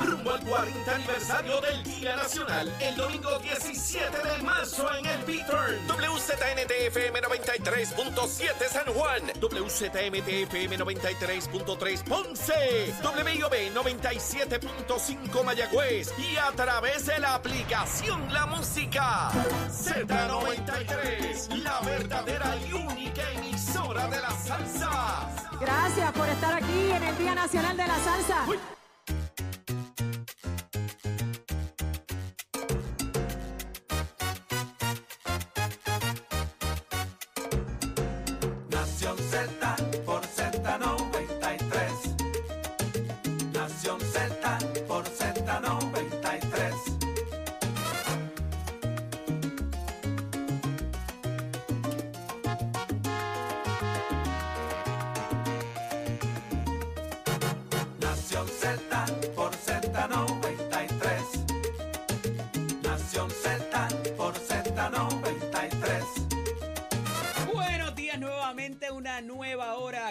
Rumbo al 40 aniversario del Día Nacional, el domingo 17 de marzo en el Beaturn. WZNTFM 93.7 San Juan, WZMTFM 93.3 Ponce, WIOB 97.5 Mayagüez y a través de la aplicación La Música. Z93, la verdadera y única emisora de la salsa. Gracias por estar aquí en el Día Nacional de la Salsa. Nación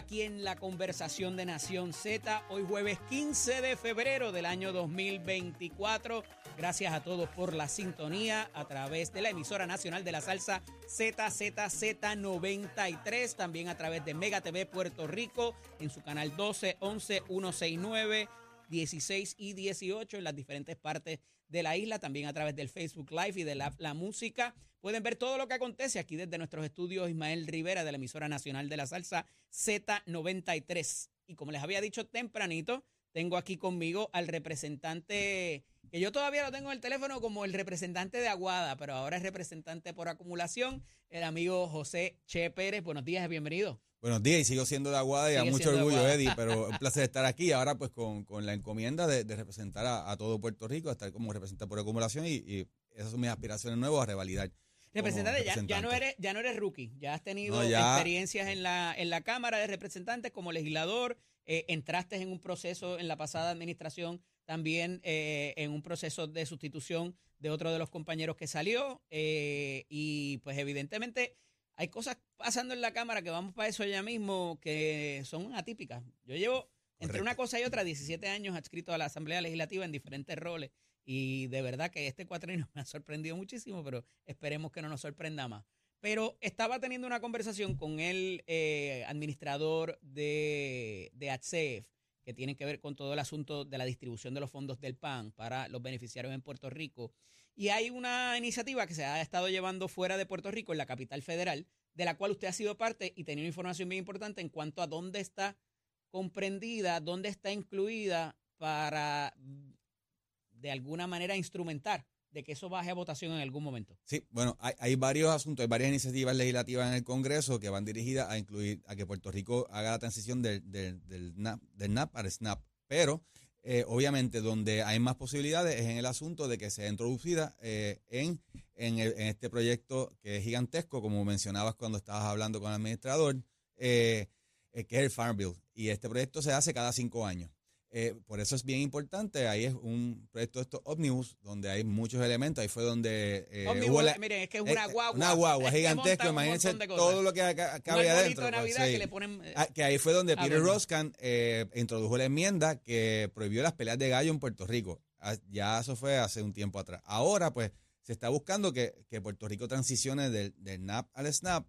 aquí en la conversación de Nación Z, hoy jueves 15 de febrero del año 2024. Gracias a todos por la sintonía a través de la emisora nacional de la salsa ZZZ93, también a través de Mega TV Puerto Rico en su canal 12, 11, 169. 16 y 18 en las diferentes partes de la isla, también a través del Facebook Live y de la, la música. Pueden ver todo lo que acontece aquí desde nuestros estudios Ismael Rivera de la emisora nacional de la salsa Z93. Y como les había dicho tempranito, tengo aquí conmigo al representante, que yo todavía lo tengo en el teléfono como el representante de Aguada, pero ahora es representante por acumulación, el amigo José Che Pérez. Buenos días, bienvenido. Buenos días y sigo siendo de Aguada y a mucho orgullo. Eddie, pero un placer estar aquí ahora pues con, con la encomienda de, de representar a, a todo Puerto Rico, estar como representante por acumulación y, y esas son mis aspiraciones nuevas a revalidar. Representante, ya, ya no eres, ya no eres rookie, ya has tenido No, ya- experiencias en la, en la Cámara de Representantes como legislador, eh, entraste en un proceso en la pasada administración, también eh, en un proceso de sustitución de otro de los compañeros que salió, eh, y pues evidentemente hay cosas pasando en la Cámara que vamos para eso ya mismo que son atípicas. Yo llevo entre una cosa y otra 17 años adscrito a la Asamblea Legislativa en diferentes roles. Y de verdad que este cuatrino me ha sorprendido muchísimo, pero esperemos que no nos sorprenda más. Pero estaba teniendo una conversación con el eh, administrador de, de ATSEF, que tiene que ver con todo el asunto de la distribución de los fondos del PAN para los beneficiarios en Puerto Rico. Y hay una iniciativa que se ha estado llevando fuera de Puerto Rico, en la capital federal, de la cual usted ha sido parte y tenía una información bien importante en cuanto a dónde está comprendida, dónde está incluida para de alguna manera instrumentar de que eso baje a votación en algún momento. Sí, bueno, hay, varios asuntos, hay varias iniciativas legislativas en el Congreso que van dirigidas a incluir, a que Puerto Rico haga la transición del, del, NAP, del NAP al SNAP. Pero, eh, obviamente, donde hay más posibilidades es en el asunto de que sea introducida eh, en, en, este proyecto que es gigantesco, como mencionabas cuando estabas hablando con el administrador, eh, que es el Farm Bill. Y este proyecto se hace cada cinco años. Eh, por eso es bien importante. Ahí es un proyecto de estos ómnibus donde hay muchos elementos. Ahí fue donde eh, hubo la- miren, es que es eh, una guagua. Una guagua un Imagínense todo lo que cabe adentro. de pues, Navidad sí. que le ponen... eh, Ah, que ahí fue donde Peter eh, introdujo la enmienda que prohibió las peleas de gallo en Puerto Rico. Ah, Ya eso fue hace un tiempo atrás. Ahora, pues, se está buscando que, que Puerto Rico transicione del, del NAP al SNAP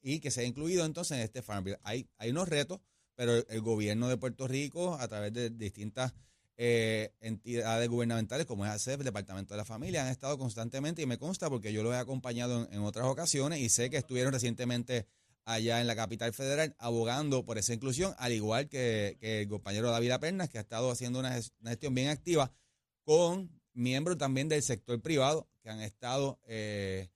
y que sea incluido entonces en este Farm Bill. Hay, hay unos retos, pero el, gobierno de Puerto Rico, a través de distintas eh, entidades gubernamentales como es ACEP, Departamento de la Familia, han estado constantemente y me consta porque yo los he acompañado en, otras ocasiones y sé que estuvieron recientemente allá en la capital federal abogando por esa inclusión, al igual que, el compañero David Pernas, que ha estado haciendo una, una gestión bien activa con miembros también del sector privado que han estado eh,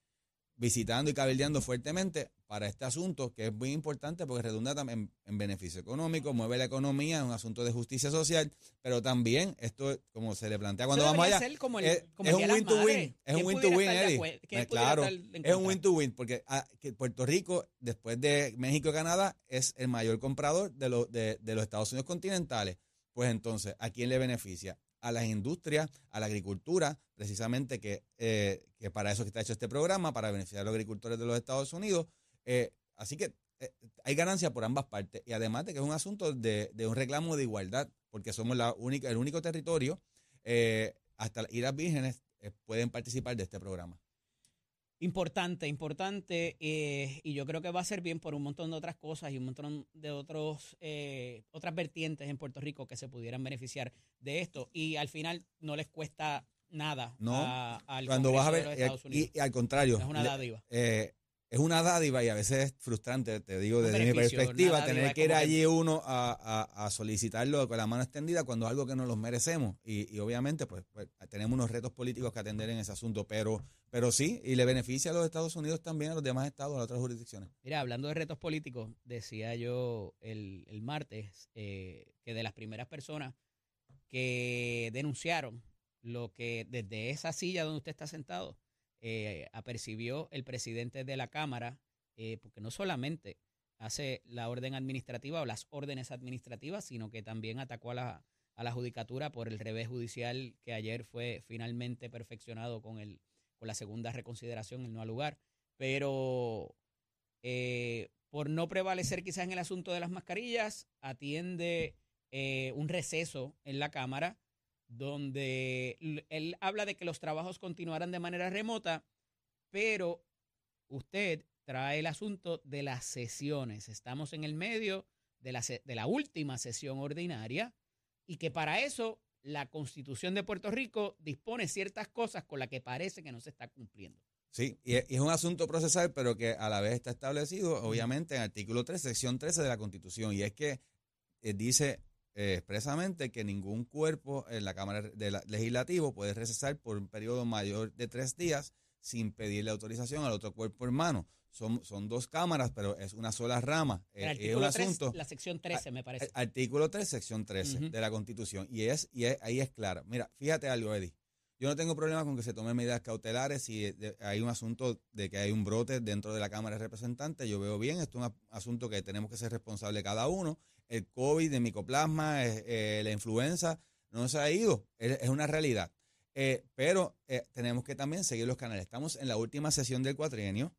visitando y cabildeando fuertemente para este asunto, que es muy importante porque redunda también en beneficio económico, mueve la economía, es un asunto de justicia social, pero también esto, como se le plantea cuando vamos allá, ser como el, es, como es un de win las to Madres. win, es un ¿Quién win to pudiera win, estar de Eddie. acuerdo? ¿Quién Eh, pudiera Claro, en es un contra? win to win, porque ah, que Puerto Rico, después de México y Canadá, es el mayor comprador de, los de, de los Estados Unidos continentales. Pues entonces, ¿a quién le beneficia? A las industrias, a la agricultura, precisamente que, eh, que para eso que está hecho este programa, para beneficiar a los agricultores de los Estados Unidos. Eh, así que eh, hay ganancia por ambas partes. Y además de que es un asunto de, de un reclamo de igualdad. porque somos la única, el único territorio, eh, hasta las Islas Vírgenes eh, pueden participar de este programa. Importante, importante, eh, y yo creo que va a ser bien por un montón de otras cosas y un montón de otros eh, otras vertientes en Puerto Rico que se pudieran beneficiar de esto. Y al final no les cuesta nada No, a- al Cuando vas a ver, de los Estados Unidos. y, y al contrario, es una le- dádiva. eh, es una dádiva y a veces es frustrante, te digo desde mi perspectiva, tener que ir que- allí uno a, a- a solicitarlo con la mano extendida cuando es algo que no los merecemos. Y, y obviamente, pues, pues, tenemos unos retos políticos que atender en ese asunto, pero, pero sí, y le beneficia a los Estados Unidos también, a los demás estados, a las otras jurisdicciones. Mira, hablando de retos políticos, decía yo el, el martes eh, que de las primeras personas que denunciaron lo que desde esa silla donde usted está sentado eh, apercibió el presidente de la Cámara, eh, porque no solamente hace la orden administrativa o las órdenes administrativas, sino que también atacó a la, a la judicatura por el revés judicial que ayer fue finalmente perfeccionado con, el, con la segunda reconsideración, el no al lugar. Pero eh, por no prevalecer quizás en el asunto de las mascarillas, atiende eh, un receso en la Cámara donde él habla de que los trabajos continuarán de manera remota, pero usted trae el asunto de las sesiones. Estamos en el medio de la, de la última sesión ordinaria y que para eso la Constitución de Puerto Rico dispone ciertas cosas con las que parece que no se está cumpliendo. Sí, y es, y es un asunto procesal, pero que a la vez está establecido, obviamente, en artículo 3, sección 13 de la Constitución, y es que eh, dice eh, expresamente que ningún cuerpo en la Cámara de la- Legislativo puede recesar por un periodo mayor de tres días sin pedirle autorización al otro cuerpo hermano. Son, son dos cámaras, pero es una sola rama. El Eh, es artículo un 3, asunto. la sección 13, me parece. Eh, Artículo 3, sección 13 Ujú. de la Constitución. Y es y es- ahí es clara. Mira, fíjate algo, Eddie. Yo no tengo problema con que se tomen medidas cautelares si de- hay un asunto de que hay un brote dentro de la Cámara de Representantes. Yo veo bien, esto es un asunto que tenemos que ser responsables cada uno. El COVID, el micoplasma, eh, la influenza, no se ha ido. Es, una realidad. Eh, pero eh, tenemos que también seguir los canales. Estamos en la última sesión del cuatrienio.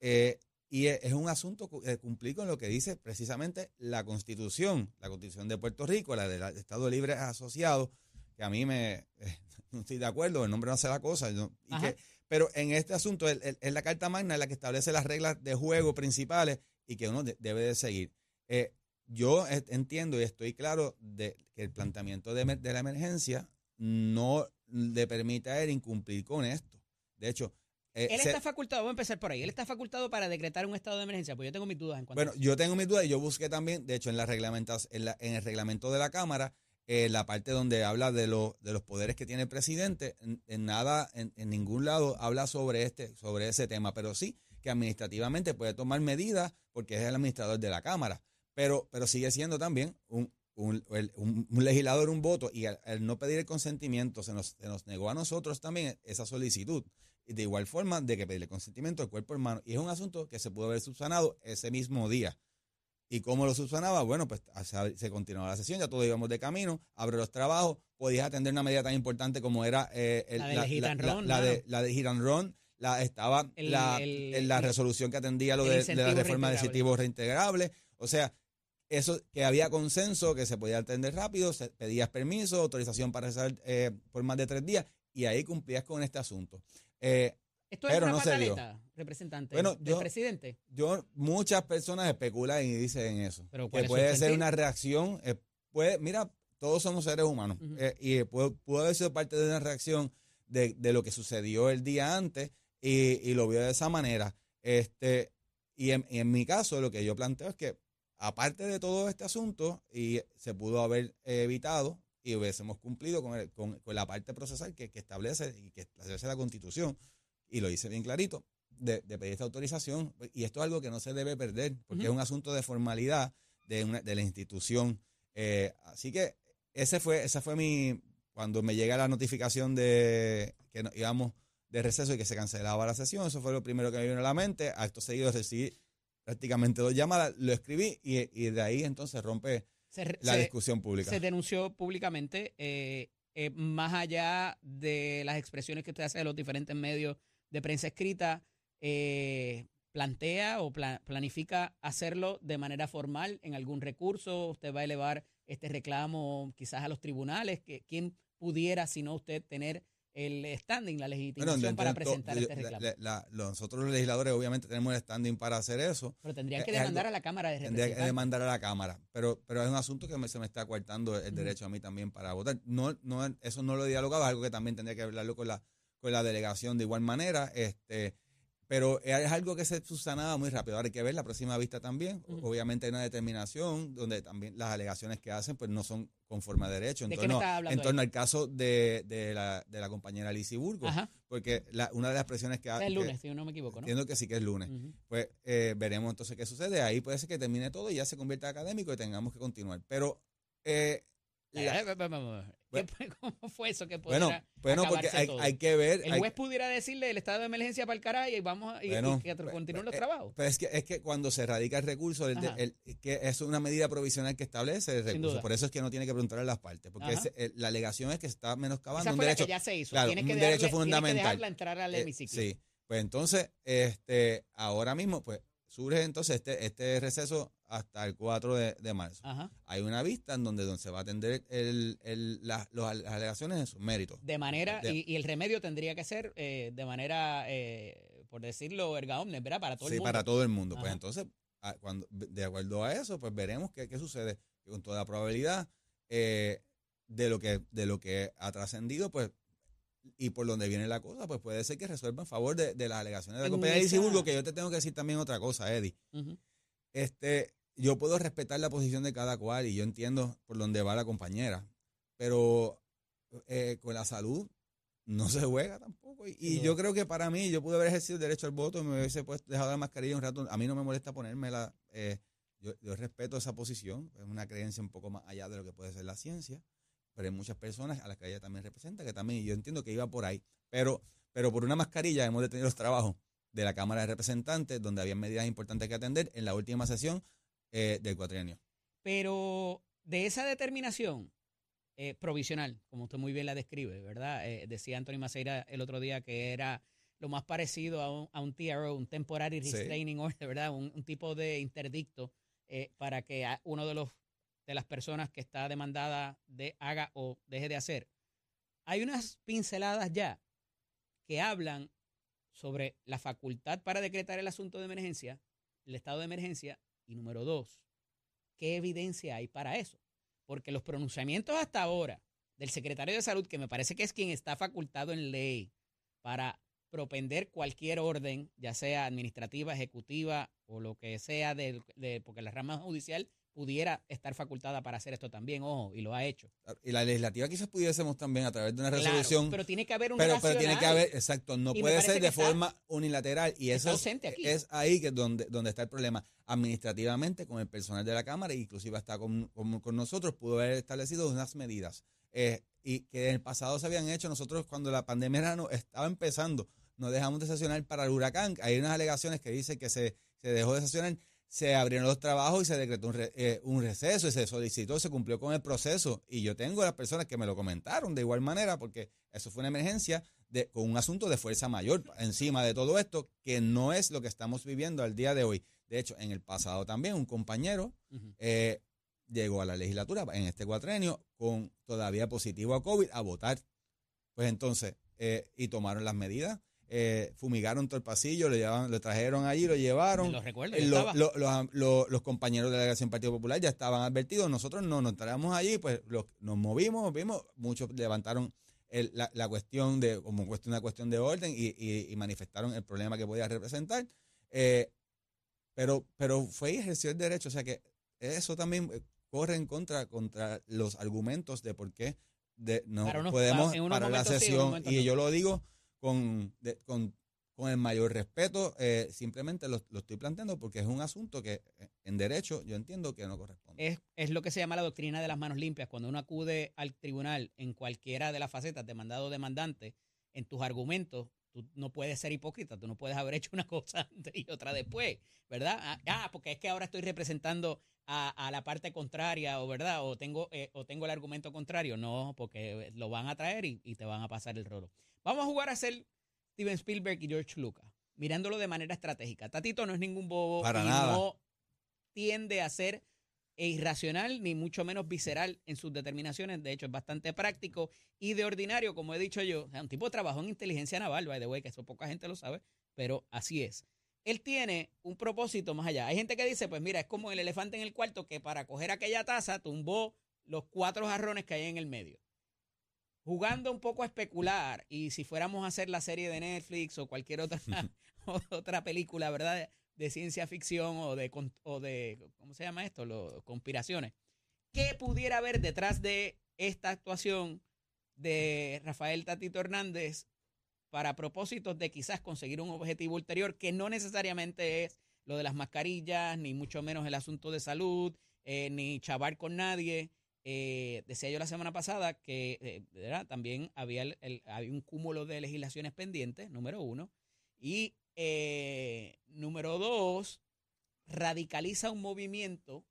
eh, y es un asunto eh, cumplir con lo que dice precisamente la Constitución, la Constitución de Puerto Rico, la del Estado Libre Asociado, que a mí me eh, no estoy de acuerdo, el nombre no hace la cosa. yo- y que- pero en este asunto es la Carta Magna la que establece las reglas de juego principales y que uno de- debe de seguir. Eh, yo eh, entiendo y estoy claro de que el planteamiento de, la emergencia no le permite a él incumplir con esto. De hecho, eh, Él se- está facultado, voy a empezar por ahí, él está facultado para decretar un estado de emergencia, pues yo tengo mis dudas en cuanto Bueno, a yo tengo mis dudas y yo busqué también, de hecho, en, las reglamentas, en, la- en el reglamento de la Cámara, eh, la parte donde habla de, los de los poderes que tiene el presidente, en, en nada, en, en ningún lado habla sobre, este, sobre ese tema, pero sí que administrativamente puede tomar medidas porque es el administrador de la Cámara, pero, pero sigue siendo también un, un, un- un legislador un voto y al, al no pedir el consentimiento se nos, se nos negó a nosotros también esa solicitud. Y de igual forma de que pedirle consentimiento al cuerpo hermano. Y es un asunto que se pudo haber subsanado ese mismo día. ¿Y cómo lo subsanaba? Bueno, pues se, continuaba la sesión, ya todos íbamos de camino, abre los trabajos, podías atender una medida tan importante como era eh, el- La de hit and run, la de, mano. la de hit and run, la, estaba El- la, el- la resolución que atendía lo de, de la reforma de reintegrable. incentivos reintegrables. O sea, eso que había consenso, que se podía atender rápido, se pedías permiso, autorización para rezar eh, por más de tres días, y ahí cumplías con este asunto. Eh, Esto es pero una no pataleta, representante Bueno, del yo- presidente. yo muchas personas especulan y dicen eso Pero ¿cuál que es puede ser una reacción eh, puede mira todos somos seres humanos eh, y pudo, pudo haber sido parte de una reacción de, de lo que sucedió el día antes y, y lo vio de esa manera este y en, y en mi caso lo que yo planteo es que aparte de todo este asunto y se pudo haber evitado y hubiésemos cumplido con, el- con, con la parte procesal que, que establece y que establece la constitución y lo hice bien clarito de, de pedir esta autorización. Y esto es algo que no se debe perder, porque es un asunto de formalidad de, una, de la institución. Eh, así que ese fue, esa fue mi, cuando me llega la notificación de que íbamos de receso y que se cancelaba la sesión, eso fue lo primero que me vino a la mente. Acto seguido recibí prácticamente dos llamadas, lo escribí y, y de ahí entonces rompe Se, la se- discusión pública. se denunció públicamente, eh, eh, más allá de las expresiones que usted hace de los diferentes medios de prensa escrita, eh, plantea o pla- planifica hacerlo de manera formal en algún recurso, usted va a elevar este reclamo quizás a los tribunales? que ¿Quién pudiera, si no usted, tener el standing, la legitimación Bueno, para presentar este la- reclamo? la- la- nosotros los legisladores obviamente tenemos el standing para hacer eso. Pero tendrían que algo- demandar a la Cámara de Tendría que demandar a la Cámara, pero, pero es un asunto que me- se me está coartando el derecho a mí también para votar. No, no, eso no lo he dialogado, es algo que también tendría que hablarlo con la, con la delegación de igual manera, este, pero es algo que se subsanaba muy rápido. Ahora hay que ver la próxima vista también. Obviamente hay una determinación donde también las alegaciones que hacen pues no son conforme a derecho. En ¿De torno, en torno al caso de, de, la, de la compañera Lizzie Burgos, Ajá, porque la- una de las presiones que es hace el lunes, si no me equivoco, ¿no? Entiendo que sí que es lunes pues eh, veremos entonces qué sucede. Ahí puede ser que termine todo y ya se convierta en académico y tengamos que continuar. Pero, eh, la- Eh, eh, eh, eh, eh, Bueno. ¿qué- ¿Cómo fue eso que bueno, porque hay, todo? hay que ver. El hay- juez pudiera decirle el estado de emergencia para el caray y vamos a, Bueno, y que pues, continúen los pues, trabajos. pero es que, es que cuando se radica el recurso, el el- que es una medida provisional que establece el recurso. Por eso es que no tiene que preguntarle a las partes. Porque el- la alegación es que se está menoscabando un derecho. que ya se hizo. claro, Tiene que un dejarle- derecho tiene que fundamental. dejarla entrar al Eh, hemiciclo. sí. Pues entonces, este, ahora mismo, pues surge entonces este, este receso hasta el 4 de, de marzo. Ajá. hay una vista en donde, donde se va a atender el, el- la- los- las alegaciones en sus méritos. De manera, De- y, y el remedio tendría que ser eh, de manera, eh, por decirlo, erga omnes, ¿verdad? Para todo sí, el mundo. para todo el mundo. Pues entonces, a- cuando, de acuerdo a eso, pues veremos qué, qué sucede. Y con toda probabilidad, eh, de lo que de lo que ha trascendido, pues, y por donde viene la cosa, pues puede ser que resuelva en favor de, de las alegaciones de la compañía de que yo te tengo que decir también otra cosa, Eddie. Ujú. Este, yo puedo respetar la posición de cada cual y yo entiendo por dónde va la compañera, pero eh, con la salud no se juega tampoco. Y, y Sin yo creo que para mí, yo pude haber ejercido el derecho al voto y me hubiese puesto, dejado la mascarilla un rato. A mí no me molesta ponérmela. eh, yo, yo respeto esa posición, es una creencia un poco más allá de lo que puede ser la ciencia, pero hay muchas personas a las que ella también representa, que también, yo entiendo que iba por ahí. Pero, pero por una mascarilla hemos detenido los trabajos de la Cámara de Representantes, donde había medidas importantes que atender en la última sesión eh, del cuatrienio. Pero de esa determinación eh, provisional, como usted muy bien la describe, ¿verdad? Eh, decía Anthony Maceira el otro día que era lo más parecido a un, a un TRO, un Temporary Sí. Restraining Order, ¿verdad? Un, un tipo de interdicto para que uno de los de las personas que está demandada de haga o deje de hacer. Hay unas pinceladas ya que hablan sobre la facultad para decretar el asunto de emergencia, el estado de emergencia, y número dos, ¿qué evidencia hay para eso? Porque los pronunciamientos hasta ahora del secretario de salud, que me parece que es quien está facultado en ley para propender cualquier orden, ya sea administrativa, ejecutiva o lo que sea, de, porque la rama judicial pudiera estar facultada para hacer esto también, ojo, y lo ha hecho. Y la legislativa quizás pudiésemos también a través de una Claro, resolución, pero tiene que haber un pero, pero tiene que haber, exacto, no puede ser de está- forma unilateral y está eso es, es ahí que donde, donde está el problema. Administrativamente, con el personal de la Cámara, inclusive hasta con, con- con nosotros, pudo haber establecido unas medidas eh, y que en el pasado se habían hecho. Nosotros cuando la pandemia era- no- estaba empezando, nos dejamos de sesionar para el huracán. Hay unas alegaciones que dicen que se, se dejó de sesionar se abrieron los trabajos y se decretó un, re- eh, un receso y se solicitó, se cumplió con el proceso. Y yo tengo las personas que me lo comentaron de igual manera, porque eso fue una emergencia de, con un asunto de fuerza mayor encima de todo esto, que no es lo que estamos viviendo al día de hoy. De hecho, en el pasado también un compañero eh, llegó a la legislatura en este cuatrenio con todavía positivo a COVID a votar. Pues entonces, eh, y tomaron las medidas, eh, fumigaron todo el pasillo, lo, llevaban, lo trajeron allí, lo llevaron. Lo recuerdo, Eh, lo- lo- los, am- lo- los compañeros de la delegación Partido Popular ya estaban advertidos, nosotros no nos traemos allí, pues nos movimos, vimos, muchos levantaron el- la, la cuestión de, como una cuestión de orden y, y- y manifestaron el problema que podía representar, eh, pero, pero fue y ejerció el derecho, o sea que eso también eh, corre en contra, contra los argumentos de por qué de, no Para unos- podemos unos parar la sí, sesión y no. yo lo digo con, con, con el mayor respeto, eh, simplemente lo, lo estoy planteando porque es un asunto que eh, en derecho yo entiendo que no corresponde. Es, es lo que se llama la doctrina de las manos limpias. Cuando uno acude al tribunal en cualquiera de las facetas, demandado o demandante, en tus argumentos, tú no puedes ser hipócrita, tú no puedes haber hecho una cosa y otra después, ¿verdad? Ah, Ah, porque es que ahora estoy representando a, a la parte contraria, o verdad, o tengo, eh, o tengo el argumento contrario. No, porque lo van a traer y, y te van a pasar el rolo. Vamos a jugar a ser Steven Spielberg y George Lucas, mirándolo de manera estratégica. Tatito no es ningún bobo Para y nada. no tiende a ser irracional ni mucho menos visceral en sus determinaciones. De hecho, es bastante práctico y de ordinario, como he dicho yo. Un tipo trabajó en inteligencia naval, by the way, que eso poca gente lo sabe, pero así es. Él tiene un propósito más allá. Hay gente que dice, pues mira, es como el elefante en el cuarto que para coger aquella taza tumbó los cuatro jarrones que hay en el medio. Jugando un poco a especular, y si fuéramos a hacer la serie de Netflix o cualquier otra, otra película, ¿verdad? de ciencia ficción o de, o de ¿cómo se llama esto? Lo, conspiraciones. ¿Qué pudiera haber detrás de esta actuación de Rafael Tatito Hernández para propósitos de quizás conseguir un objetivo ulterior que no necesariamente es lo de las mascarillas, ni mucho menos el asunto de salud, eh, ni chavar con nadie? Eh, decía yo la semana pasada que eh, también había, un cúmulo de legislaciones pendientes, número uno, y eh, número dos, radicaliza un movimiento,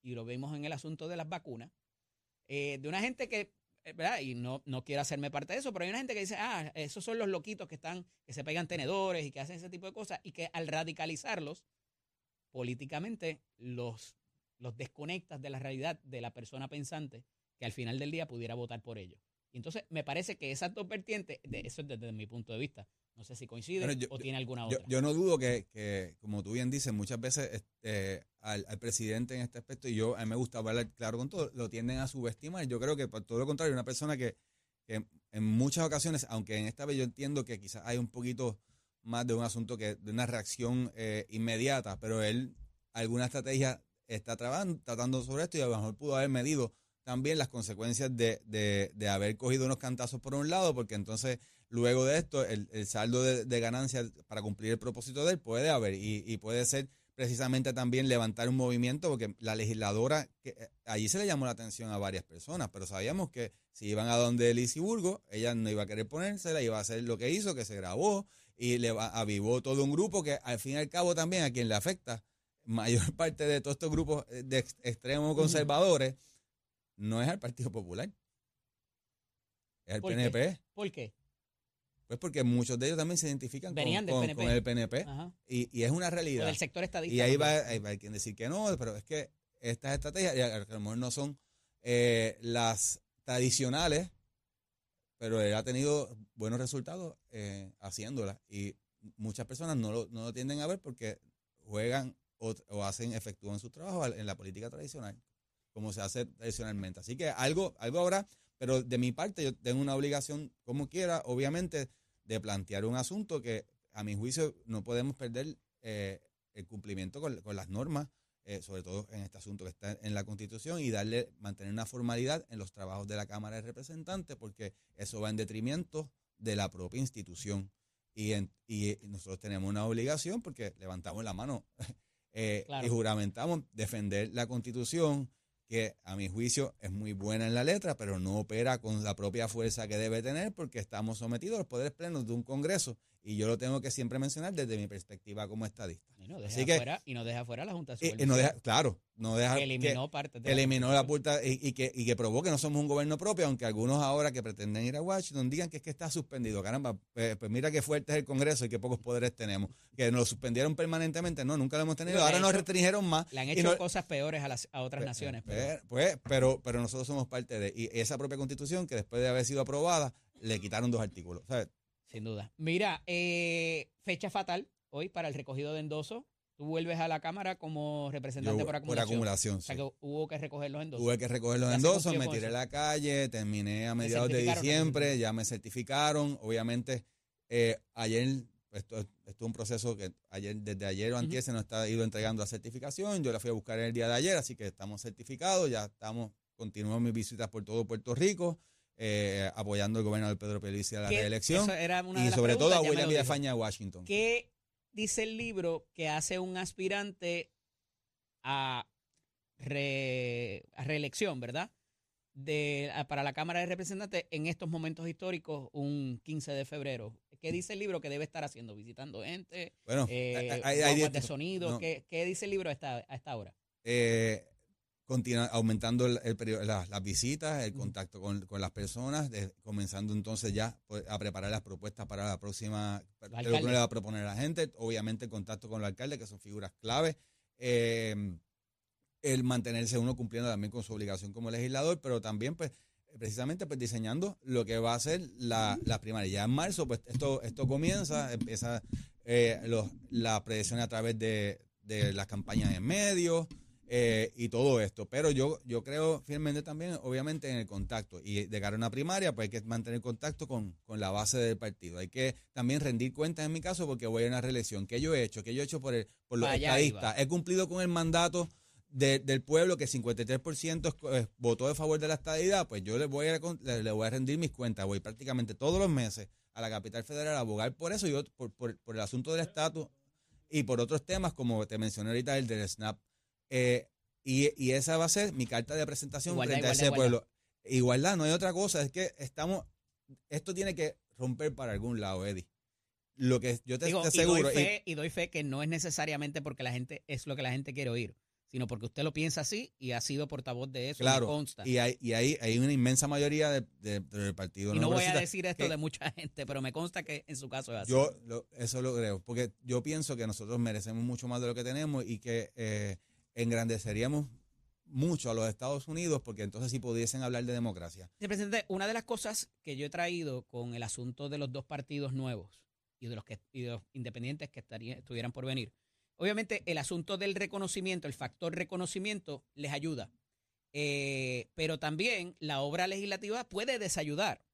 y lo vemos en el asunto de las vacunas, eh, de una gente que. Y no, no quiero hacerme parte de eso, pero hay una gente que dice, ah, esos son los loquitos que están, que se pegan tenedores y que hacen ese tipo de cosas, y que al radicalizarlos, políticamente los, los desconectas de la realidad de la persona pensante que al final del día pudiera votar por ellos. Y entonces me parece que esas dos vertientes, de, eso es desde mi punto de vista, no sé si coincide o tiene alguna otra. Yo, no dudo que, como tú bien dices, muchas veces este, al, presidente en este aspecto, y yo a mí me gusta hablar claro con todo, lo tienden a subestimar. Yo creo que por todo lo contrario, una persona que, en muchas ocasiones, aunque en esta vez yo entiendo que quizás hay un poquito más de un asunto que de una reacción eh, inmediata, pero él alguna estrategia está tratando sobre esto y a lo mejor pudo haber medido también las consecuencias de, de, de haber cogido unos cantazos por un lado, porque entonces luego de esto, el, saldo de, ganancias para cumplir el propósito de él puede haber y, puede ser precisamente también levantar un movimiento, porque la legisladora, que, eh, allí se le llamó la atención a varias personas, pero sabíamos que si iban a donde Burgo, ella no iba a querer ponérsela, iba a hacer lo que hizo, que se grabó y le avivó todo un grupo que al fin y al cabo también a quien le afecta, mayor parte de todos estos grupos eh, de extremos conservadores, no es al Partido Popular, es al PNP. ¿Por qué? Pues porque muchos de ellos también se identifican con, el PNP y, es una realidad. del sector estadista. Y ahí va, ahí va quien decir que no, pero es que estas estrategias, a lo mejor no son eh, las tradicionales, pero él ha tenido buenos resultados eh, haciéndolas y muchas personas no lo, no lo tienden a ver porque juegan o, hacen, efectúan su trabajo en la política tradicional, como se hace tradicionalmente. Así que algo, algo habrá pero de mi parte, yo tengo una obligación, como quiera, obviamente, de plantear un asunto que, a mi juicio, no podemos perder eh, el cumplimiento con, las normas, eh, sobre todo en este asunto que está en la Constitución, y darle, mantener una formalidad en los trabajos de la Cámara de Representantes, porque eso va en detrimento de la propia institución. Y nosotros tenemos una obligación, porque levantamos la mano eh, y juramentamos defender la Constitución, que a mi juicio es muy buena en la letra, pero no opera con la propia fuerza que debe tener porque estamos sometidos a los poderes plenos de un Congreso y yo lo tengo que siempre mencionar desde mi perspectiva como estadista. Y no deja, afuera, y no deja fuera la Junta de y, no deja, Claro, no deja. eliminó parte de Eliminó la, puerta y, que, y que probó que no somos un gobierno propio, aunque algunos ahora que pretenden ir a Washington digan que es que está suspendido. Caramba, pues, pues mira qué fuerte es el Congreso y qué pocos poderes tenemos. Que nos lo suspendieron permanentemente, no, nunca lo hemos tenido. ahora nos restringieron más. Le han hecho cosas peores a, las, a otras pues, naciones. Pues, pues, pero, pero nosotros somos parte de. Y esa propia constitución, que después de haber sido aprobada, le quitaron dos artículos. ¿sabes? Sin duda. Mira, eh, fecha fatal hoy para el recogido de endoso. Tú vuelves a la Cámara como representante por acumulación. Por acumulación, O sea que hubo que recoger los endosos. Tuve que recoger los endosos, me tiré a la calle, terminé a mediados de diciembre, ya me certificaron. Obviamente, eh, ayer, esto, esto, es un proceso que ayer, desde ayer o antes se nos está ido entregando la certificación. Yo la fui a buscar el día de ayer, así que estamos certificados, ya estamos, continuamos mis visitas por todo Puerto Rico. Eh, apoyando al gobernador Pedro Pelici a la reelección. y sobre todo a William Villafaña de Washington. ¿Qué dice el libro que hace un aspirante a, reelección, verdad? De, para la Cámara de Representantes en estos momentos históricos, un 15 de febrero. ¿Qué dice el libro que debe estar haciendo? ¿Visitando gente? Bueno, eh, hay, de sonido. ¿Qué, dice el libro a esta, a esta hora? Eh, continúa aumentando el, las visitas, el contacto con, las personas, comenzando entonces ya pues, a preparar las propuestas para la próxima, lo que le va a proponer a la gente, obviamente el contacto con los alcaldes, que son figuras clave. Eh, el mantenerse uno cumpliendo también con su obligación como legislador, pero también pues precisamente pues diseñando lo que va a ser la, la primaria. Ya en marzo pues esto, esto comienza, empieza eh, los, la predicción a través de, de las campañas en medios, eh, y todo esto. Pero yo, yo creo fielmente también, obviamente, en el contacto. Y de cara a una primaria, pues hay que mantener contacto con, con la base del partido. Hay que también rendir cuentas en mi caso porque voy a una reelección. ¿Qué yo he hecho? ¿Qué yo he hecho por, el, por los Allá estadistas? He cumplido con el mandato de- del pueblo que 53% es- eh, votó de favor de la estadidad. Pues yo le voy, a, le, le voy a rendir mis cuentas. Voy prácticamente todos los meses a la capital federal a abogar por eso y otro- por, por, por el asunto del estatus y por otros temas como te mencioné ahorita el del SNAP. Eh, y, y esa va a ser mi carta de presentación Igualdad, frente a ese igualdad, pueblo. Igualdad, no hay otra cosa, es que estamos, esto tiene que romper para algún lado, Eddie. Lo que yo te, Digo, te y, aseguro, doy y- fe, y doy fe que no es necesariamente porque la gente es lo que la gente quiere oír, sino porque usted lo piensa así y ha sido portavoz de eso, claro, consta. y hay, y hay, hay una inmensa mayoría de- de- del partido. Y no voy a decir esto de mucha gente, pero me consta que en su caso es así. Yo lo- eso lo creo, porque yo pienso que nosotros merecemos mucho más de lo que tenemos y que eh, engrandeceríamos mucho a los Estados Unidos, porque entonces sí pudiesen hablar de democracia. Presidente, una de las cosas que yo he traído con el asunto de los dos partidos nuevos y de los que los independientes que estuvieran por venir, obviamente el asunto del reconocimiento, el factor reconocimiento les ayuda, Eh, pero también la obra legislativa puede desayudar.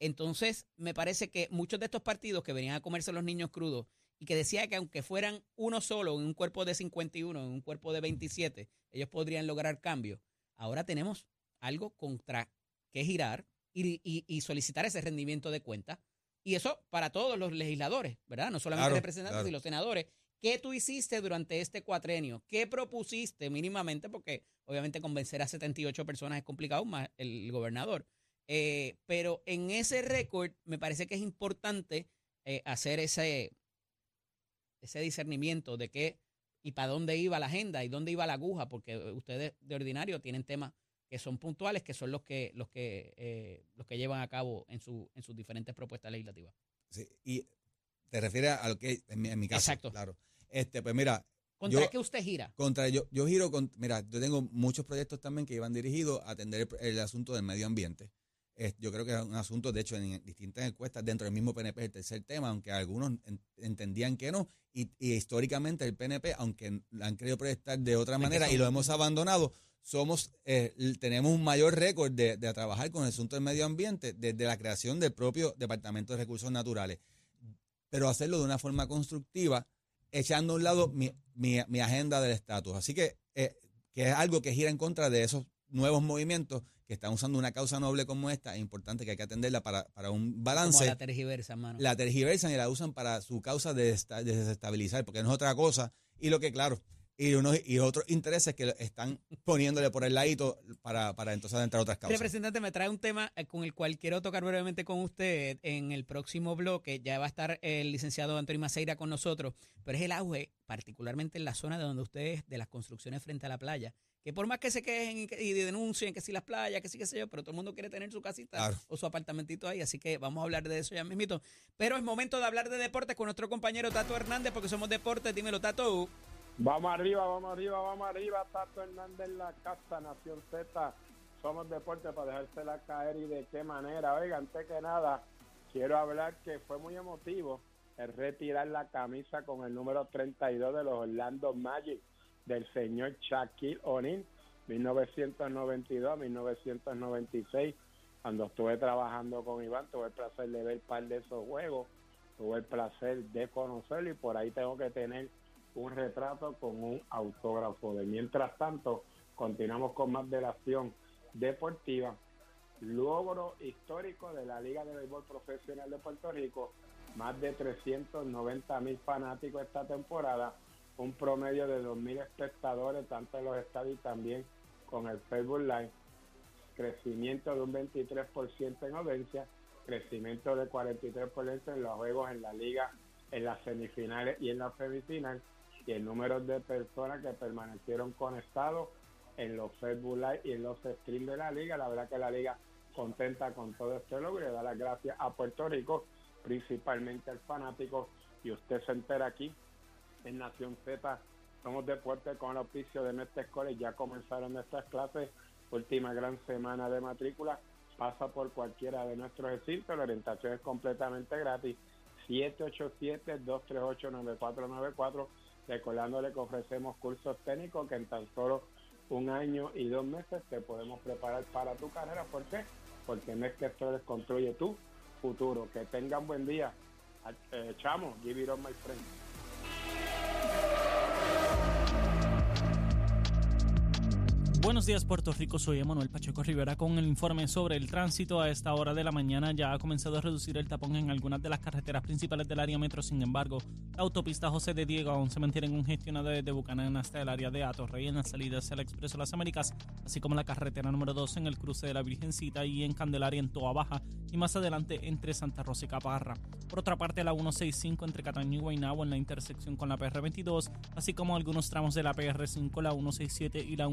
Entonces, me parece que muchos de estos partidos que venían a comerse los niños crudos y que decía que aunque fueran uno solo en un cuerpo de 51, en un cuerpo de 27, ellos podrían lograr cambios. Ahora tenemos algo contra que girar y, y- y solicitar ese rendimiento de cuentas. Y eso para todos los legisladores, ¿verdad? No solamente Claro, representantes claro. y los senadores. ¿Qué tú hiciste durante este cuatrenio? ¿Qué propusiste mínimamente? Porque obviamente convencer a 78 personas es complicado, más el gobernador. Eh, pero en ese récord me parece que es importante eh, hacer ese, ese discernimiento de qué y para dónde iba la agenda y dónde iba la aguja, porque ustedes de ordinario tienen temas que son puntuales, que son los que los que eh, los que llevan a cabo en su en sus diferentes propuestas legislativas. Sí, y te refieres a lo que en mi, en mi caso, Exacto. claro. Este, pues mira, ¿Contra Yo- qué usted gira? Contra yo, yo giro con, mira, yo tengo muchos proyectos también que iban dirigidos a atender el, el asunto del medio ambiente. Yo creo que es un asunto, de hecho, en distintas encuestas dentro del mismo PNP es el tercer tema, aunque algunos en- entendían que no. Y, y históricamente el PNP, aunque han querido proyectar de otra manera y lo hemos abandonado, somos eh, tenemos un mayor récord de, de trabajar con el asunto del medio ambiente desde la creación del propio Departamento de Recursos Naturales. Pero hacerlo de una forma constructiva, echando a un lado mi, mi, mi agenda del estatus. Así que, eh, que es algo que gira en contra de esos nuevos movimientos que están usando una causa noble como esta. Es importante que hay que atenderla para, para un Como balance. la tergiversa, hermano. La tergiversan y la usan para su causa de desestabilizar, porque no es otra cosa. Y lo que, claro, y unos y otros intereses que están poniéndole por el ladito para, para entonces adentrar otras causas. Representante, me trae un tema eh, con el cual quiero tocar brevemente con usted en el próximo bloque. Ya va a estar el licenciado Antonio Maceira con nosotros, pero es el auge, particularmente en la zona de donde usted es, de las construcciones frente a la playa. Que por más que se quejen y, denuncien que si las playas, que sí, que sé yo, pero todo el mundo quiere tener su casita Claro. o su apartamentito ahí, así que vamos a hablar de eso ya mismito. Pero es momento de hablar de deportes con nuestro compañero Tato Hernández, porque somos deportes. Dímelo, Tato. Vamos arriba, vamos arriba, vamos arriba. Tato Hernández en la casa, Nación Z. Somos deporte para dejársela caer y de qué manera. Oiga, antes que nada, quiero hablar que fue muy emotivo el retirar la camisa con el número 32 de los Orlando Magic del señor Shaquille O'Neal, 1992 a 1996. Cuando estuve trabajando con Iván, tuve el placer de ver par de esos juegos, tuve el placer de conocerlo y por ahí tengo que tener un retrato con un autógrafo de mientras tanto continuamos con más de la acción deportiva logro histórico de la Liga de Béisbol Profesional de Puerto Rico más de 390 mil fanáticos esta temporada un promedio de 2 mil espectadores tanto en los estadios y también con el Facebook Live crecimiento de un 23% en audiencia crecimiento de 43% en los juegos en la liga en las semifinales y en la semifinal y el número de personas que permanecieron conectados en los Facebook Live y en los streams de la liga. La verdad que la liga contenta con todo este logro y da las gracias a Puerto Rico, principalmente al fanático. Y usted se entera aquí en Nación Z Somos Deporte con el auspicio de Mestre College. Ya comenzaron nuestras clases. Última gran semana de matrícula. Pasa por cualquiera de nuestros recintos. La orientación es completamente gratis. 787-238-9494. Recordándole que ofrecemos cursos técnicos que en tan solo un año y dos meses te podemos preparar para tu carrera. ¿Por qué? Porque Mestre College construye tu futuro. Que tengan buen día. Eh, chamo, give it on my friend. Buenos días Puerto Rico, soy Emanuel Pacheco Rivera con el informe sobre el tránsito. A esta hora de la mañana ya ha comenzado a reducir el tapón en algunas de las carreteras principales del área metro. Sin embargo, la autopista José de Diego aún se mantiene congestionada desde Bucanán hasta el área de Atorrey en la salida hacia el Expreso Las Américas, así como la carretera número 2 en el cruce de la Virgencita y en Candelaria en Toa Baja y más adelante entre Santa Rosa y Caparra. Por otra parte, la 165 entre Cataño y Guaynabo en la intersección con la PR22, así como algunos tramos de la PR5, la 167 y la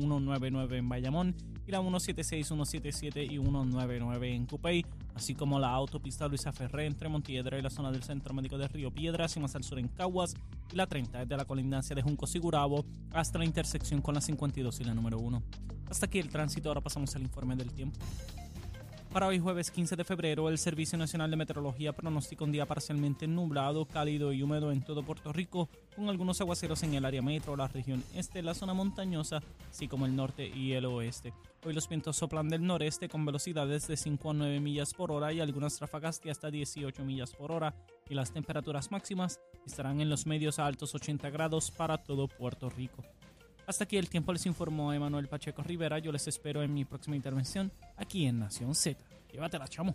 199 en Bayamón y la 176, 177 y 199 en Cupey, así como la autopista Luisa Ferré entre Montiedra y la zona del Centro Médico de Río Piedras y más al sur en Caguas y la 30 desde la colindancia de Junco Sigurabo hasta la intersección con la 52 y la número 1. Hasta aquí el tránsito, ahora pasamos al informe del tiempo. Para hoy jueves 15 de febrero, el Servicio Nacional de Meteorología pronostica un día parcialmente nublado, cálido y húmedo en todo Puerto Rico, con algunos aguaceros en el área metro, la región este, la zona montañosa, así como el norte y el oeste. Hoy los vientos soplan del noreste con velocidades de 5 a 9 millas por hora y algunas ráfagas de hasta 18 millas por hora, y las temperaturas máximas estarán en los medios a altos 80 grados para todo Puerto Rico. Hasta aquí el tiempo les informó Emanuel Pacheco Rivera. Yo les espero en mi próxima intervención aquí en Nación Z. Llévatela, chamo.